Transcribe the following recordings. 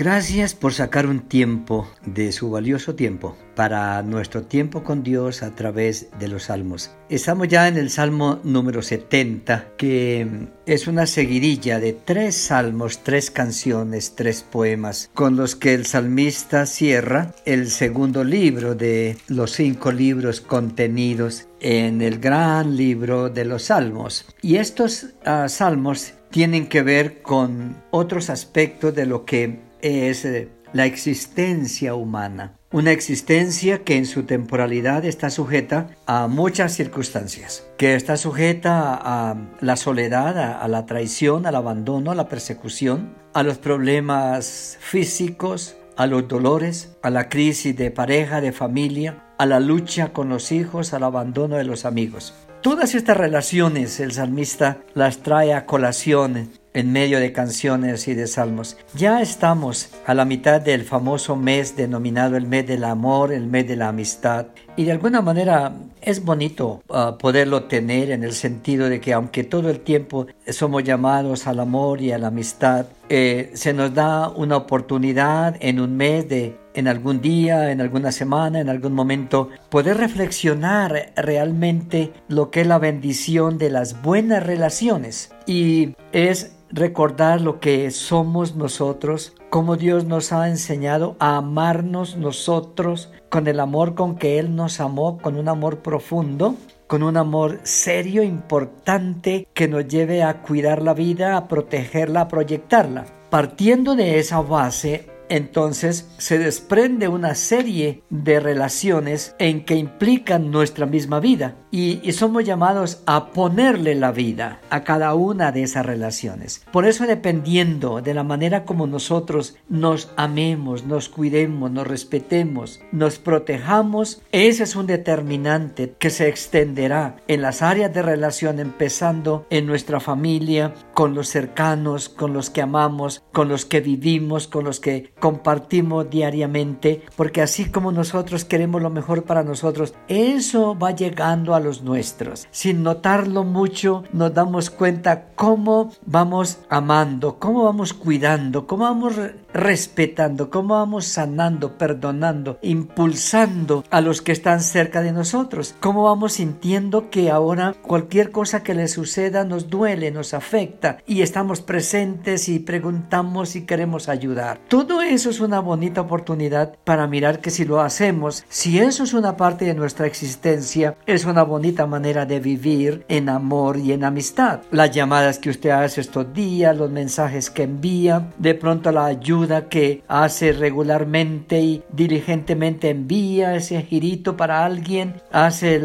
Gracias por sacar un tiempo de su valioso tiempo para nuestro tiempo con Dios a través de los salmos. Estamos ya en el salmo número 70, que es una seguidilla de tres salmos, tres canciones, tres poemas, con los que el salmista cierra el segundo libro de los cinco libros contenidos en el gran libro de los salmos. Y estos ah, salmos tienen que ver con otros aspectos de lo que es eh, la existencia humana. Una existencia que en su temporalidad está sujeta a muchas circunstancias, que está sujeta a la soledad, a, la traición, al abandono, a la persecución, a los problemas físicos, a los dolores, a la crisis de pareja, de familia, a la lucha con los hijos, al abandono de los amigos. Todas estas relaciones el salmista las trae a colación en medio de canciones y de salmos. Ya estamos a la mitad del famoso mes denominado el mes del amor, el mes de la amistad. Y de alguna manera es bonito uh, poderlo tener en el sentido de que aunque todo el tiempo somos llamados al amor y a la amistad, eh, se nos da una oportunidad en un mes de en algún día, en alguna semana, en algún momento, poder reflexionar realmente lo que es la bendición de las buenas relaciones. Y es recordar lo que somos nosotros, cómo Dios nos ha enseñado a amarnos nosotros con el amor con que Él nos amó, con un amor profundo, con un amor serio, importante, que nos lleve a cuidar la vida, a protegerla, a proyectarla. Partiendo de esa base, entonces se desprende una serie de relaciones en que implican nuestra misma vida y, somos llamados a ponerle la vida a cada una de esas relaciones. Por eso dependiendo de la manera como nosotros nos amemos, nos cuidemos, nos respetemos, nos protejamos, ese es un determinante que se extenderá en las áreas de relación empezando en nuestra familia, con los cercanos, con los que amamos, con los que vivimos, con los que compartimos diariamente, porque así como nosotros queremos lo mejor para nosotros, eso va llegando a los nuestros. Sin notarlo mucho, nos damos cuenta cómo vamos amando, cómo vamos cuidando, cómo vamos respetando, cómo vamos sanando, perdonando, impulsando a los que están cerca de nosotros, cómo vamos sintiendo que ahora cualquier cosa que le suceda nos duele, nos afecta y estamos presentes y preguntamos y queremos ayudar. Todo eso es una bonita oportunidad para mirar que si lo hacemos, si eso es una parte de nuestra existencia, es una bonita manera de vivir en amor y en amistad. Las llamadas que usted hace estos días, los mensajes que envía, de pronto la ayuda que hace regularmente y diligentemente envía ese girito para alguien, hace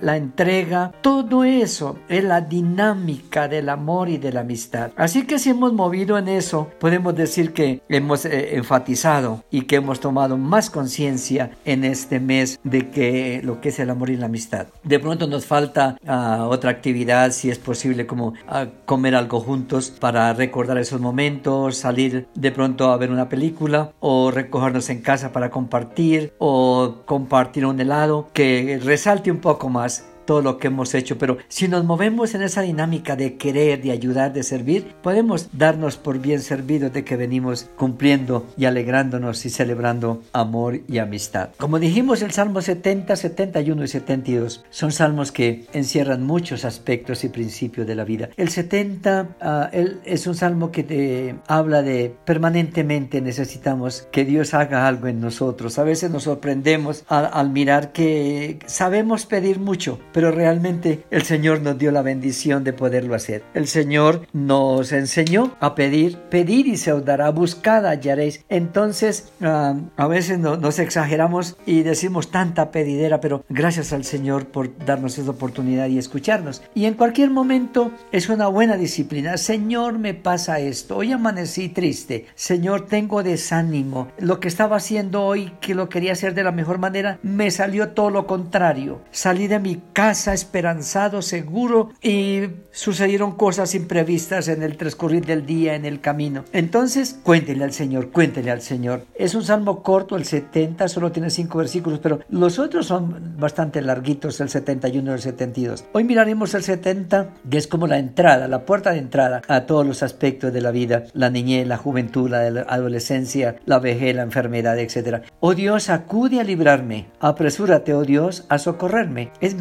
la entrega, todo eso es la dinámica del amor y de la amistad. Así que si hemos movido en eso, podemos decir que hemos eh, enfatizado y que hemos tomado más conciencia en este mes de que lo que es el amor y la amistad. De pronto nos falta ah, otra actividad, si es posible, como ah, comer algo juntos para recordar esos momentos, salir de pronto a ver una película o recogernos en casa para compartir o compartir un helado que resalte un poco más todo lo que hemos hecho, pero si nos movemos en esa dinámica de querer, de ayudar, de servir, podemos darnos por bien servidos de que venimos cumpliendo y alegrándonos y celebrando amor y amistad. Como dijimos, el Salmo 70, 71 y 72 son salmos que encierran muchos aspectos y principios de la vida. El 70 ah, es un salmo que te habla de permanentemente necesitamos que Dios haga algo en nosotros. A veces nos sorprendemos al, al mirar que sabemos pedir mucho, pero realmente el Señor nos dio la bendición de poderlo hacer. El Señor nos enseñó a pedir, pedir y se os dará, buscad hallaréis. Entonces, ah, a veces nos exageramos y decimos tanta pedidera, pero gracias al Señor por darnos esa oportunidad y escucharnos. Y en cualquier momento es una buena disciplina. Señor, me pasa esto. Hoy amanecí triste. Señor, tengo desánimo. Lo que estaba haciendo hoy, que lo quería hacer de la mejor manera, me salió todo lo contrario. Salí de mi casa esperanzado, seguro y sucedieron cosas imprevistas en el transcurrir del día, en el camino. Entonces, cuéntele al Señor, cuéntele al Señor. Es un salmo corto, el 70, solo tiene cinco versículos, pero los otros son bastante larguitos, el 71 y el 72. Hoy miraremos el 70, que es como la entrada, la puerta de entrada a todos los aspectos de la vida, la niñez, la juventud, la adolescencia, la vejez, la enfermedad, etc. Oh Dios, acude a librarme, apresúrate, oh Dios, a socorrerme. Es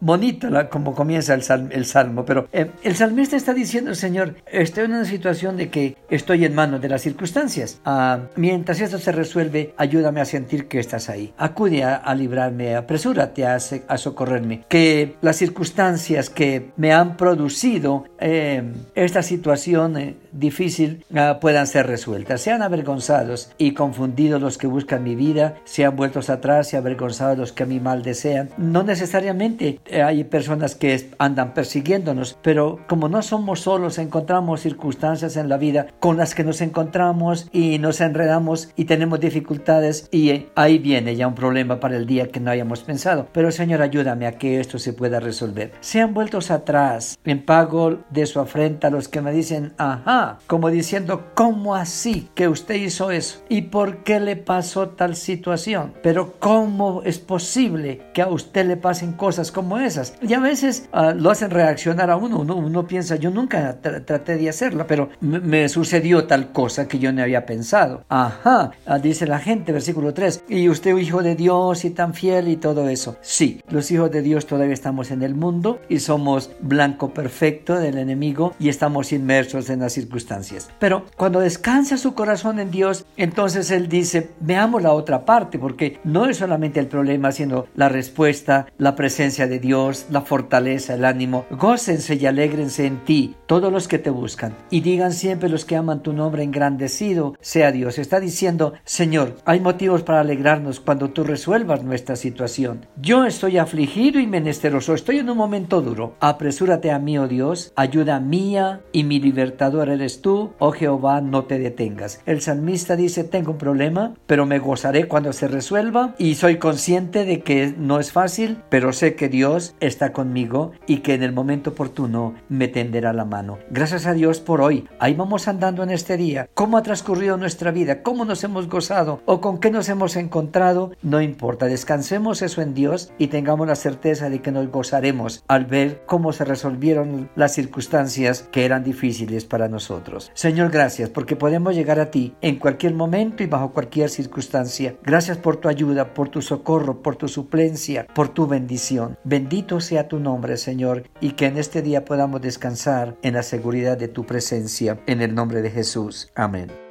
muy bonito como comienza el, salmo, pero eh, el salmista está diciendo, Señor, estoy en una situación de que estoy en manos de las circunstancias. Ah, mientras esto se resuelve, ayúdame a sentir que estás ahí. Acude a, librarme, apresúrate a, a, socorrerme. Que las circunstancias que me han producido eh, esta situación eh, difícil ah, puedan ser resueltas. Sean avergonzados y confundidos los que buscan mi vida, sean vueltos atrás y avergonzados los que a mi mal desean. No necesariamente eh, hay personas que andan persiguiéndonos, pero como no somos solos, encontramos circunstancias en la vida con las que nos encontramos y nos enredamos y tenemos dificultades y eh, ahí viene ya un problema para el día que no hayamos pensado. Pero Señor, ayúdame a que esto se pueda resolver. Sean vueltos atrás en pago de su afrenta los que me dicen, ajá, como diciendo, ¿cómo así que usted hizo eso? ¿Y por qué le pasó tal situación? Pero ¿cómo es posible que a usted le pasen cosas como esas? Y a veces ah, lo hacen reaccionar a uno. uno. piensa, yo nunca traté de hacerlo, pero me sucedió tal cosa que yo no había pensado. Ajá, ah, dice la gente, versículo 3, y usted hijo de Dios y tan fiel y todo eso. Sí, los hijos de Dios todavía estamos en el mundo y somos blanco perfecto del enemigo y estamos inmersos en las circunstancias. Pero cuando descansa su corazón en Dios, entonces Él dice, veamos la otra parte, porque no es solamente el problema, sino la respuesta, la presencia de Dios, la fortaleza, el ánimo. Gócense y alégrense en ti todos los que te buscan y digan siempre los que aman tu nombre engrandecido sea Dios. Está diciendo, Señor, hay motivos para alegrarnos cuando tú resuelvas nuestra situación. Yo estoy afligido y menesteroso, estoy en un momento duro. Apresúrate a mí, oh Dios, ayuda mía y mi libertador eres tú, oh Jehová, no te detengas. El salmista dice, tengo un problema, pero me gozaré cuando se resuelva y soy consciente de que no es fácil, pero sé que Dios está conmigo y que en el momento oportuno me tenderá la mano. Gracias a Dios por hoy. Ahí vamos andando en este día. ¿Cómo ha transcurrido nuestra vida? ¿Cómo nos hemos gozado? ¿O con qué nos hemos encontrado? No importa. Descansemos eso en Dios y tengamos la certeza de que nos gozaremos al ver cómo se resolvieron las circunstancias que eran difíciles para nosotros. Señor, gracias porque podemos llegar a ti en cualquier momento y bajo cualquier circunstancia. Gracias por tu ayuda, por tu socorro, por tu suplencia, por tu bendición. Bendito sea tu nombre, Señor, y que en este día podamos descansar en la seguridad de tu presencia. En el nombre de Jesús. Amén.